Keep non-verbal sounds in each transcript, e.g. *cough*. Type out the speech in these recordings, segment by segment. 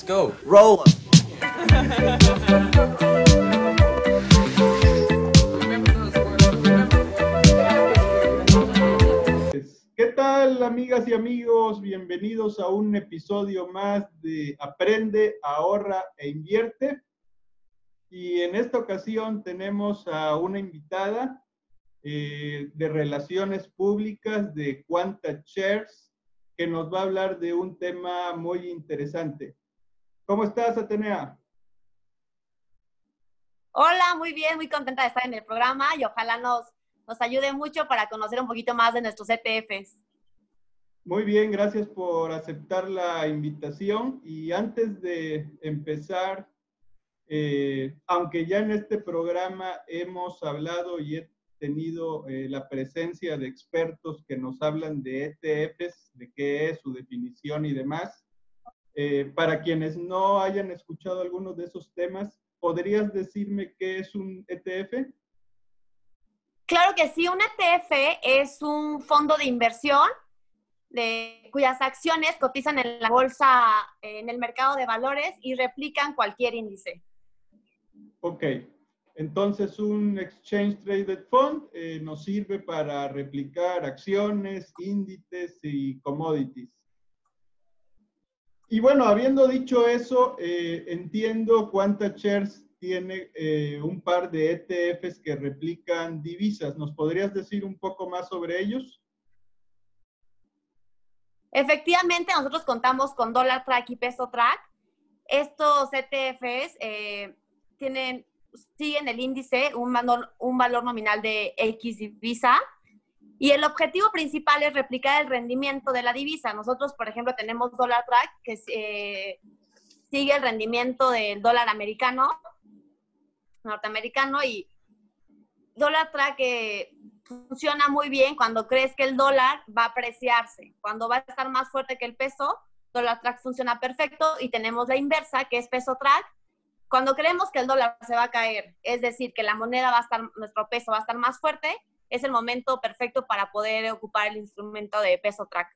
Let's go. Roll. ¿Qué tal, amigas y amigos? Bienvenidos a un episodio más de Aprende, ahorra e invierte. Y en esta ocasión tenemos a una invitada eh, de relaciones públicas de Quanta Shares que nos va a hablar de un tema muy interesante. ¿Cómo estás, Atenea? Hola, muy bien, muy contenta de estar en el programa y ojalá nos, nos ayude mucho para conocer un poquito más de nuestros ETFs. Muy bien, gracias por aceptar la invitación. Y antes de empezar, eh, aunque ya en este programa hemos hablado y he tenido eh, la presencia de expertos que nos hablan de ETFs, de qué es su definición y demás, eh, para quienes no hayan escuchado algunos de esos temas, ¿podrías decirme qué es un ETF? Claro que sí, un ETF es un fondo de inversión de, cuyas acciones cotizan en la bolsa, en el mercado de valores y replican cualquier índice. Ok, entonces un Exchange Traded Fund eh, nos sirve para replicar acciones, índices y commodities. Y bueno, habiendo dicho eso, eh, entiendo cuántas shares tiene eh, un par de ETFs que replican divisas. ¿Nos podrías decir un poco más sobre ellos? Efectivamente, nosotros contamos con Dollar Track y Peso Track. Estos ETFs eh, tienen, siguen el índice, un valor, un valor nominal de X divisa. Y el objetivo principal es replicar el rendimiento de la divisa. Nosotros, por ejemplo, tenemos Dollar Track, que eh, sigue el rendimiento del dólar americano, norteamericano, y Dollar Track eh, funciona muy bien cuando crees que el dólar va a apreciarse. Cuando va a estar más fuerte que el peso, Dollar Track funciona perfecto y tenemos la inversa, que es Peso Track. Cuando creemos que el dólar se va a caer, es decir, que la moneda va a estar, nuestro peso va a estar más fuerte, es el momento perfecto para poder ocupar el instrumento de Peso Track.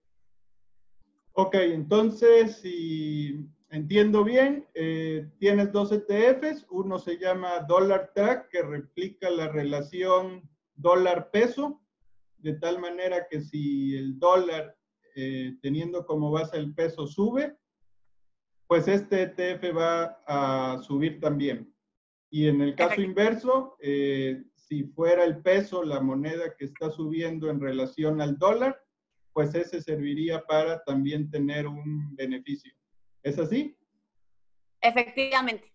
Ok, entonces, si entiendo bien, eh, tienes dos ETFs. Uno se llama Dollar Track, que replica la relación dólar-peso, de tal manera que si el dólar, eh, teniendo como base el peso, sube, pues este ETF va a subir también. Y en el caso inverso, eh, si fuera el peso la moneda que está subiendo en relación al dólar, pues ese serviría para también tener un beneficio. ¿Es así? Efectivamente.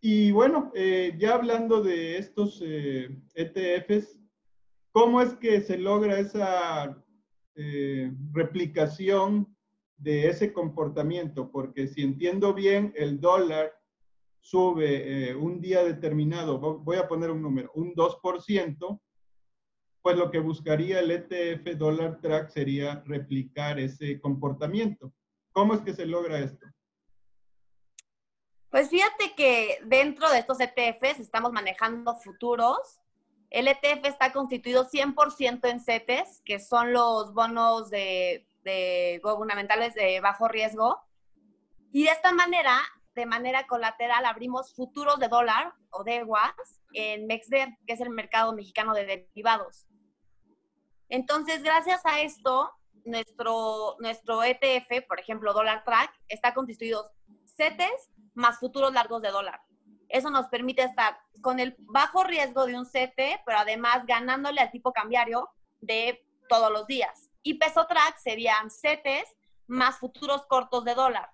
Y bueno, eh, ya hablando de estos eh, ETFs, ¿cómo es que se logra esa eh, replicación de ese comportamiento? Porque si entiendo bien, el dólar sube eh, un día determinado, voy a poner un número, un 2%, pues lo que buscaría el ETF Dollar Track sería replicar ese comportamiento. ¿Cómo es que se logra esto? Pues fíjate que dentro de estos ETFs estamos manejando futuros. El ETF está constituido 100% en CETES, que son los bonos de, de gubernamentales de bajo riesgo. Y de esta manera de manera colateral abrimos futuros de dólar o de UAS en MEXDER, que es el mercado mexicano de derivados. Entonces, gracias a esto, nuestro, nuestro ETF, por ejemplo, Dollar Track, está constituido CETES más futuros largos de dólar. Eso nos permite estar con el bajo riesgo de un CETE, pero además ganándole al tipo cambiario de todos los días. Y peso track serían CETES más futuros cortos de dólar.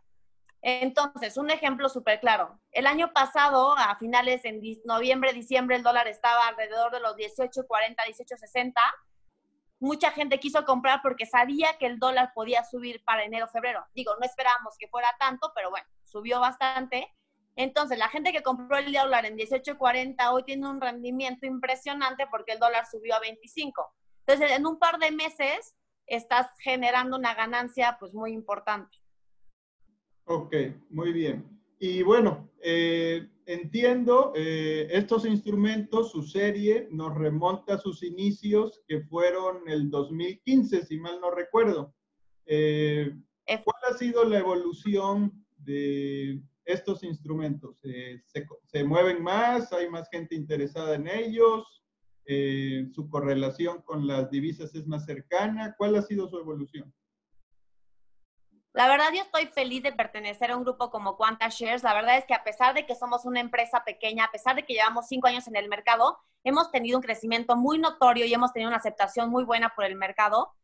Entonces, un ejemplo súper claro. El año pasado, a finales en noviembre, diciembre, el dólar estaba alrededor de los 18.40, 18.60. Mucha gente quiso comprar porque sabía que el dólar podía subir para enero, febrero. Digo, no esperábamos que fuera tanto, pero bueno, subió bastante. Entonces, la gente que compró el dólar en 18.40 hoy tiene un rendimiento impresionante porque el dólar subió a 25. Entonces, en un par de meses estás generando una ganancia pues muy importante. Ok, muy bien. Y bueno, eh, entiendo, eh, estos instrumentos, su serie nos remonta a sus inicios, que fueron el 2015, si mal no recuerdo. Eh, ¿Cuál ha sido la evolución de estos instrumentos? Eh, ¿se, mueven más? ¿Hay más gente interesada en ellos? Eh, ¿Su correlación con las divisas es más cercana? ¿Cuál ha sido su evolución? La verdad, yo estoy feliz de pertenecer a un grupo como Quanta Shares. La verdad es que a pesar de que somos una empresa pequeña, a pesar de que llevamos cinco años en el mercado, hemos tenido un crecimiento muy notorio y hemos tenido una aceptación muy buena por el mercado.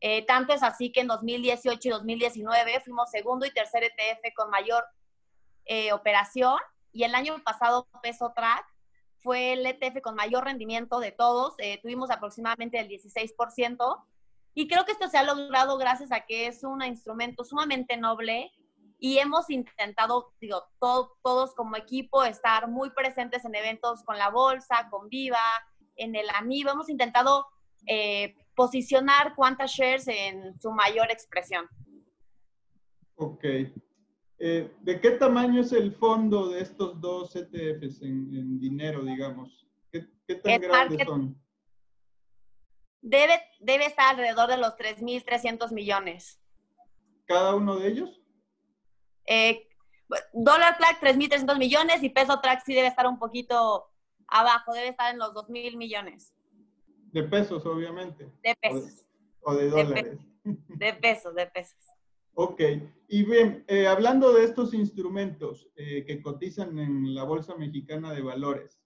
Eh, tanto es así que en 2018 y 2019 fuimos segundo y tercer ETF con mayor eh, operación y el año pasado Peso Track fue el ETF con mayor rendimiento de todos. Eh, tuvimos aproximadamente el 16%. Y creo que esto se ha logrado gracias a que es un instrumento sumamente noble y hemos intentado, digo, todos como equipo estar muy presentes en eventos con la bolsa, con Viva, en el AMIBA. Hemos intentado eh, posicionar cuántas shares en su mayor expresión. Ok. Eh, ¿De qué tamaño es el fondo de estos dos ETFs en, dinero, digamos? ¿Qué, tan grandes son? Debe, debe estar alrededor de los 3.300 millones. ¿Cada uno de ellos? Eh, dólar track 3.300 millones y peso track sí debe estar un poquito abajo, debe estar en los 2.000 millones. De pesos, obviamente. De pesos. O de, dólares. De, pesos, de pesos. Ok, y bien, eh, hablando de estos instrumentos eh, que cotizan en la Bolsa Mexicana de Valores,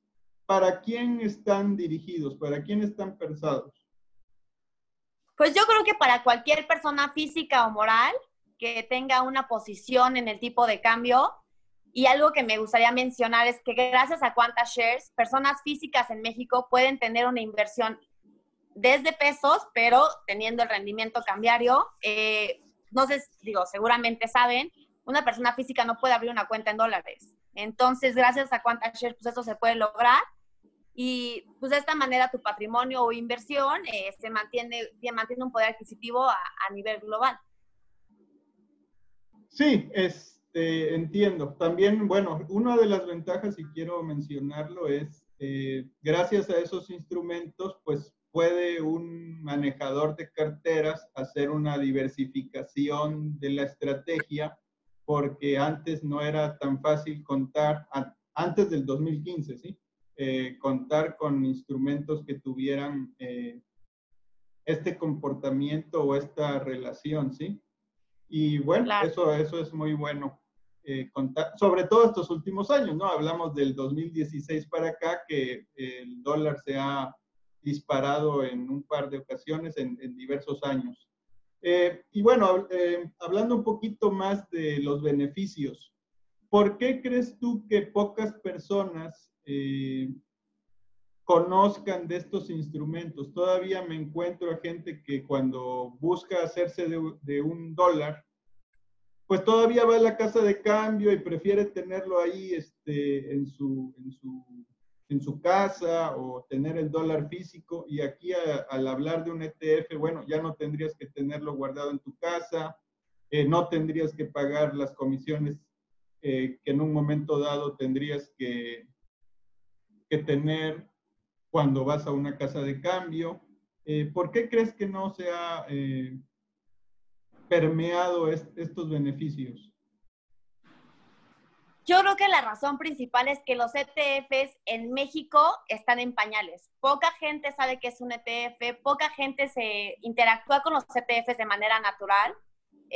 ¿para quién están dirigidos? ¿Para quién están pensados? Pues yo creo que para cualquier persona física o moral que tenga una posición en el tipo de cambio, y algo que me gustaría mencionar es que gracias a Quanta Shares, personas físicas en México pueden tener una inversión desde pesos, pero teniendo el rendimiento cambiario. Eh, no sé, digo, seguramente saben, una persona física no puede abrir una cuenta en dólares. Entonces, gracias a Quanta Shares, pues eso se puede lograr y pues de esta manera tu patrimonio o inversión eh, se mantiene, mantiene un poder adquisitivo a, nivel global. Sí, este, entiendo. También, bueno, una de las ventajas, y quiero mencionarlo, es eh, gracias a esos instrumentos, pues puede un manejador de carteras hacer una diversificación de la estrategia, porque antes no era tan fácil contar, antes del 2015, ¿sí? Eh, contar con instrumentos que tuvieran eh, este comportamiento o esta relación, ¿sí? Y bueno, eso, eso es muy bueno. Eh, contar, sobre todo estos últimos años, ¿no? Hablamos del 2016 para acá, que el dólar se ha disparado en un par de ocasiones en, diversos años. y bueno, hablando un poquito más de los beneficios, ¿por qué crees tú que pocas personas eh, conozcan de estos instrumentos. Todavía me encuentro a gente que cuando busca hacerse de, un dólar, pues todavía va a la casa de cambio y prefiere tenerlo ahí este, en, su, en, su, en su casa o tener el dólar físico. Y aquí al hablar de un ETF, bueno, ya no tendrías que tenerlo guardado en tu casa, eh, no tendrías que pagar las comisiones eh, que en un momento dado tendrías que, que tener cuando vas a una casa de cambio. Eh, ¿Por qué crees que no se ha eh, permeado estos beneficios? Yo creo que la razón principal es que los ETFs en México están en pañales. Poca gente sabe que es un ETF, poca gente se interactúa con los ETFs de manera natural.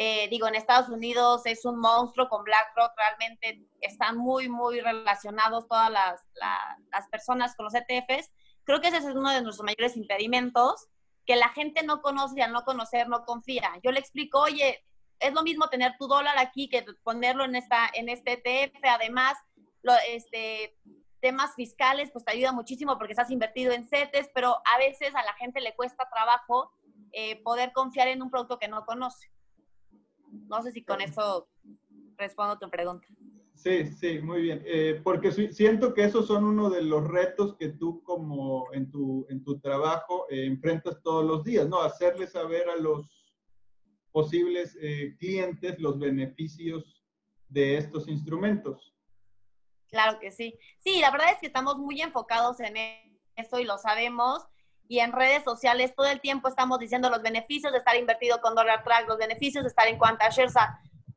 Eh, digo, en Estados Unidos es un monstruo con BlackRock, realmente están muy, muy relacionados todas las, las personas con los ETFs. Creo que ese es uno de nuestros mayores impedimentos, que la gente no conoce al no conocer no confía. Yo le explico, oye, es lo mismo tener tu dólar aquí que ponerlo en, esta, en este ETF, además, lo, este, temas fiscales, pues te ayuda muchísimo porque estás invertido en CETES, pero a veces a la gente le cuesta trabajo eh, poder confiar en un producto que no conoce. No sé si con eso respondo tu pregunta. Sí, sí, muy bien. Eh, porque siento que esos son uno de los retos que tú como en tu, en tu trabajo eh, enfrentas todos los días, ¿no? Hacerle saber a los posibles eh, clientes los beneficios de estos instrumentos. Claro que sí. Sí, la verdad es que estamos muy enfocados en eso y lo sabemos y en redes sociales todo el tiempo estamos diciendo los beneficios de estar invertido con Dollar Track, los beneficios de estar en Quanta Shares.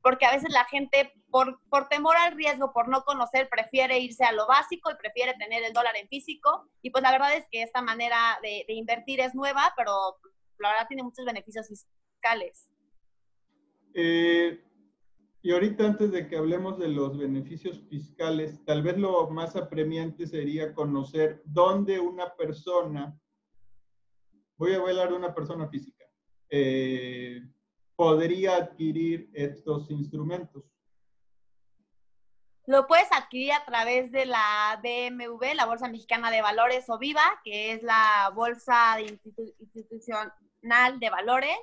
porque a veces la gente, por, por temor al riesgo, por no conocer, prefiere irse a lo básico y prefiere tener el dólar en físico. Y pues la verdad es que esta manera de, de invertir es nueva, pero la verdad tiene muchos beneficios fiscales. Eh, y ahorita antes de que hablemos de los beneficios fiscales, tal vez lo más apremiante sería conocer dónde una persona, voy a hablar de una persona física, eh, podría adquirir estos instrumentos. Lo puedes adquirir a través de la BMV, la Bolsa Mexicana de Valores o Viva, que es la bolsa institucional de valores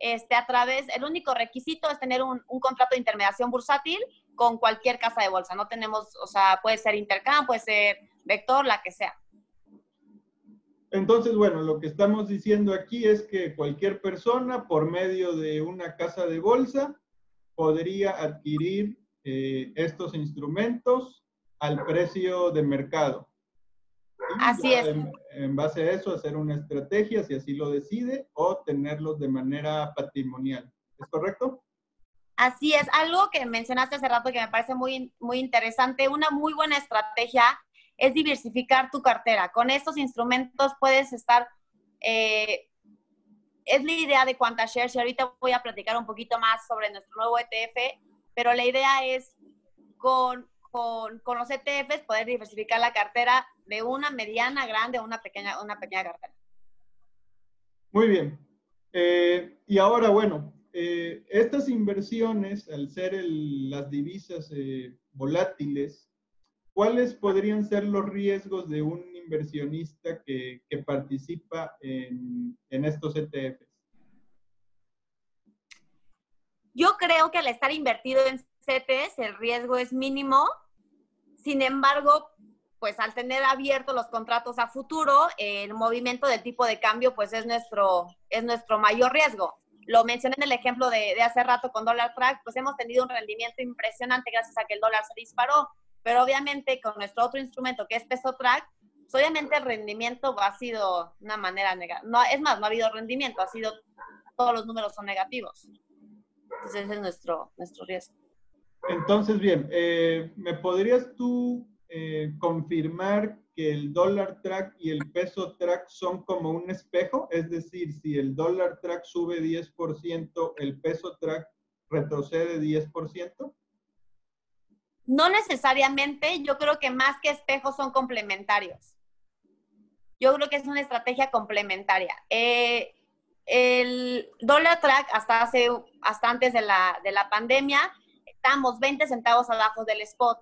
este, a través, el único requisito es tener un, contrato de intermediación bursátil con cualquier casa de bolsa. No tenemos, o sea, puede ser Intercam, puede ser Vector, la que sea. Entonces, bueno, lo que estamos diciendo aquí es que cualquier persona por medio de una casa de bolsa podría adquirir eh, estos instrumentos al precio de mercado. Así es. En, base a eso, hacer una estrategia, si así lo decide, o tenerlos de manera patrimonial. ¿Es correcto? Así es. Algo que mencionaste hace rato que me parece muy, muy interesante, una muy buena estrategia es diversificar tu cartera. Con estos instrumentos puedes estar... Eh, es la idea de Shares y ahorita voy a platicar un poquito más sobre nuestro nuevo ETF, pero la idea es con con, con, los ETFs poder diversificar la cartera de una mediana, grande a una pequeña, una pequeña cartera. Muy bien. Eh, y ahora, bueno, eh, estas inversiones, al ser las divisas eh, volátiles, ¿cuáles podrían ser los riesgos de un inversionista que, participa en, estos ETFs? Yo creo que al estar invertido en CETES el riesgo es mínimo. Sin embargo, pues al tener abiertos los contratos a futuro, el movimiento del tipo de cambio pues es nuestro, es nuestro mayor riesgo. Lo mencioné en el ejemplo de, de hace rato con Dollar Track, pues hemos tenido un rendimiento impresionante gracias a que el dólar se disparó, pero obviamente con nuestro otro instrumento que es Peso Track, pues obviamente el rendimiento ha sido una manera negativa. No, es más, no ha habido rendimiento, ha sido, todos los números son negativos. Entonces ese es nuestro, nuestro riesgo. Entonces, bien, eh, ¿me podrías tú eh, confirmar que el dólar track y el peso track son como un espejo? Es decir, si el dólar track sube 10%, el peso track retrocede 10%? No necesariamente, yo creo que más que espejos son complementarios. Yo creo que es una estrategia complementaria. Eh, el dólar track hasta hace, hasta antes de la, de la pandemia, estamos 20 centavos abajo del spot.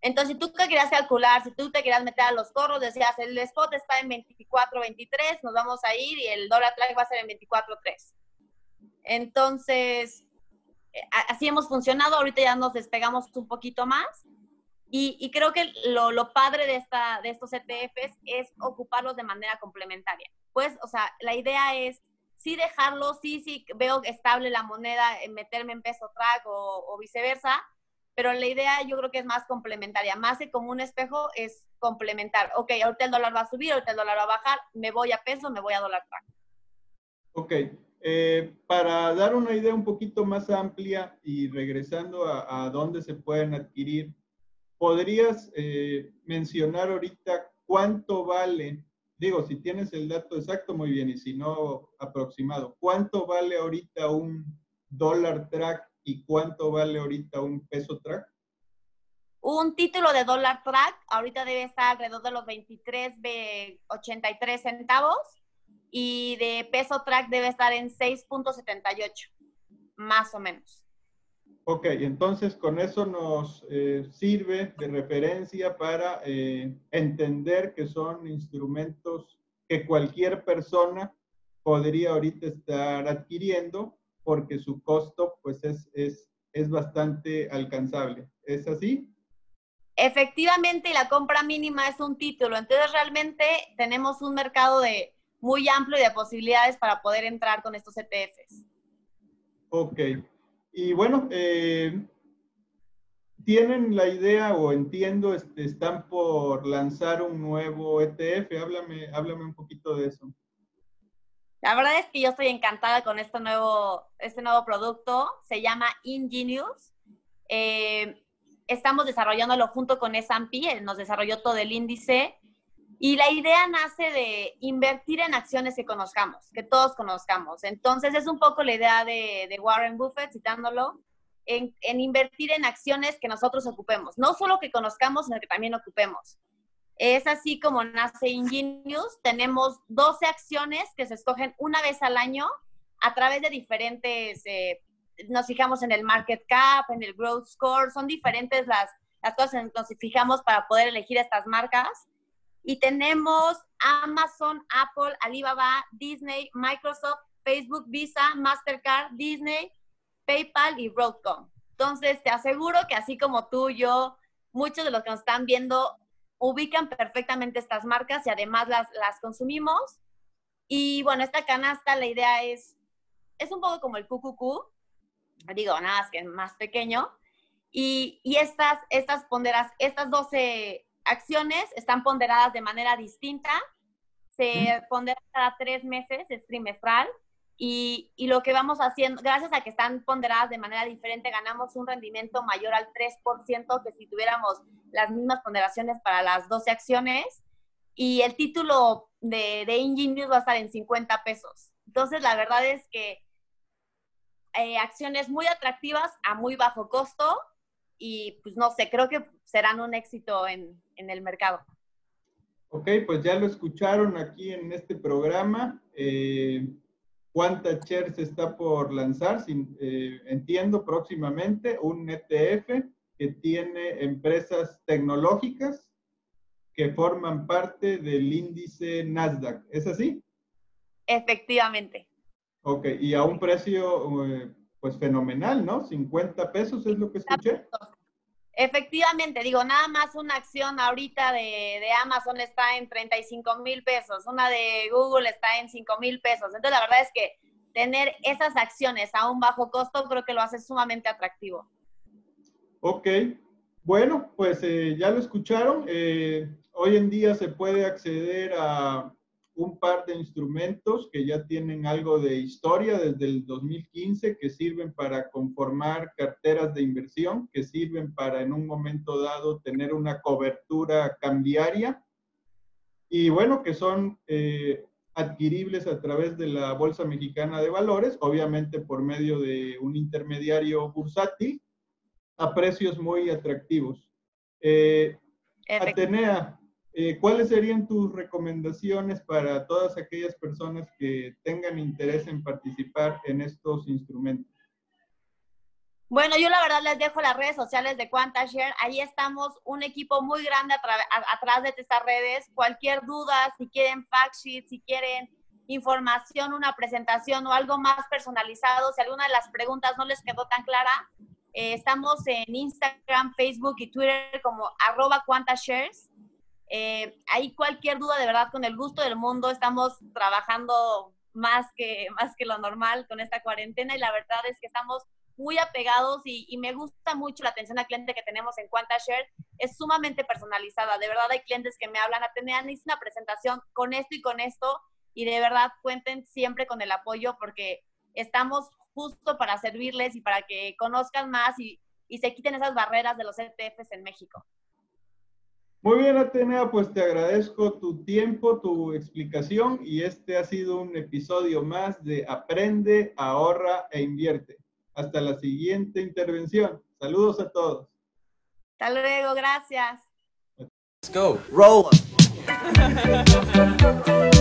Entonces, si tú te querías calcular, si tú te querías meter a los corros, decías, el spot está en 24, 23, nos vamos a ir y el dólar track va a ser en 24, 3. Entonces, así hemos funcionado, ahorita ya nos despegamos un poquito más. Y, creo que lo, padre de, esta, de estos ETFs es ocuparlos de manera complementaria. Pues, o sea, la idea es sí dejarlo, sí, sí, veo estable la moneda, meterme en peso track o, viceversa, pero la idea yo creo que es más complementaria, más como un espejo es complementar. Ok, ahorita el dólar va a subir, ahorita el dólar va a bajar, me voy a peso, me voy a dólar track. Ok, eh, para dar una idea un poquito más amplia y regresando a, dónde se pueden adquirir, ¿podrías eh, mencionar ahorita cuánto vale digo, si tienes el dato exacto, muy bien, y si no, aproximado. ¿Cuánto vale ahorita un dólar track y cuánto vale ahorita un peso track? Un título de dólar track ahorita debe estar alrededor de los 23, 83 centavos y de peso track debe estar en 6.78, más o menos. Ok, entonces con eso nos eh, sirve de referencia para eh, entender que son instrumentos que cualquier persona podría ahorita estar adquiriendo porque su costo pues es, es, es bastante alcanzable. ¿Es así? Efectivamente, la compra mínima es un título. Entonces realmente tenemos un mercado de muy amplio de posibilidades para poder entrar con estos ETFs. Ok. Y bueno, eh, tienen la idea o entiendo, este, están por lanzar un nuevo ETF. Háblame, háblame un poquito de eso. La verdad es que yo estoy encantada con este nuevo, este nuevo producto. Se llama Ingenius. Eh, estamos desarrollándolo junto con S&P. Nos desarrolló todo el índice. Y la idea nace de invertir en acciones que conozcamos, que todos conozcamos. Entonces es un poco la idea de, de Warren Buffett, citándolo, en, en, invertir en acciones que nosotros ocupemos. No solo que conozcamos, sino que también ocupemos. Es así como nace Ingenius. Tenemos 12 acciones que se escogen una vez al año a través de diferentes, eh, nos fijamos en el market cap, en el growth score, son diferentes las, las cosas en que nos fijamos para poder elegir estas marcas. Y tenemos Amazon, Apple, Alibaba, Disney, Microsoft, Facebook, Visa, Mastercard, Disney, PayPal y Broadcom. Entonces, te aseguro que así como tú, yo, muchos de los que nos están viendo ubican perfectamente estas marcas y además las, las consumimos. Y bueno, esta canasta, la idea es, es un poco como el QQQ, digo, nada más que más pequeño. Y, y estas, estas ponderas, estas 12 acciones están ponderadas de manera distinta. Se ponderan cada tres meses, es trimestral. Y, y, lo que vamos haciendo, gracias a que están ponderadas de manera diferente, ganamos un rendimiento mayor al 3% que si tuviéramos las mismas ponderaciones para las 12 acciones. Y el título de, de Ingenius va a estar en 50 pesos. Entonces, la verdad es que eh, acciones muy atractivas a muy bajo costo y pues no sé, creo que serán un éxito en, en el mercado. Ok, pues ya lo escucharon aquí en este programa. Eh, Quanta Shares está por lanzar, eh, entiendo, próximamente un ETF que tiene empresas tecnológicas que forman parte del índice Nasdaq. ¿Es así? Efectivamente. Ok, y a un precio eh, pues fenomenal, ¿no? 50 pesos es lo que escuché. Efectivamente, digo, nada más una acción ahorita de, de, Amazon está en 35 mil pesos, una de Google está en 5 mil pesos. Entonces, la verdad es que tener esas acciones a un bajo costo creo que lo hace sumamente atractivo. Ok, bueno, pues eh, ya lo escucharon. Eh, hoy en día se puede acceder a un par de instrumentos que ya tienen algo de historia desde el 2015, que sirven para conformar carteras de inversión, que sirven para en un momento dado tener una cobertura cambiaria y bueno, que son eh, adquiribles a través de la Bolsa Mexicana de Valores, obviamente por medio de un intermediario bursátil, a precios muy atractivos. Eh, Atenea, eh, ¿cuáles serían tus recomendaciones para todas aquellas personas que tengan interés en participar en estos instrumentos? Bueno, yo la verdad les dejo las redes sociales de QuantaShare. Ahí estamos un equipo muy grande atrás de estas redes. Cualquier duda, si quieren fact sheet, si quieren información, una presentación o algo más personalizado, si alguna de las preguntas no les quedó tan clara, eh, estamos en Instagram, Facebook y Twitter como arroba. Eh, ahí cualquier duda, de verdad, con el gusto del mundo, estamos trabajando más que, más que lo normal con esta cuarentena y la verdad es que estamos muy apegados y, me gusta mucho la atención al cliente que tenemos en QuantaShare. Es sumamente personalizada. De verdad hay clientes que me hablan, Atenea, hice una presentación con esto y con esto y de verdad cuenten siempre con el apoyo porque estamos justo para servirles y para que conozcan más y, y se quiten esas barreras de los ETFs en México. Muy bien, Atenea, pues te agradezco tu tiempo, tu explicación y este ha sido un episodio más de Aprende, ahorra e invierte. Hasta la siguiente intervención. Saludos a todos. Hasta luego, gracias. Let's go. Roll. *laughs*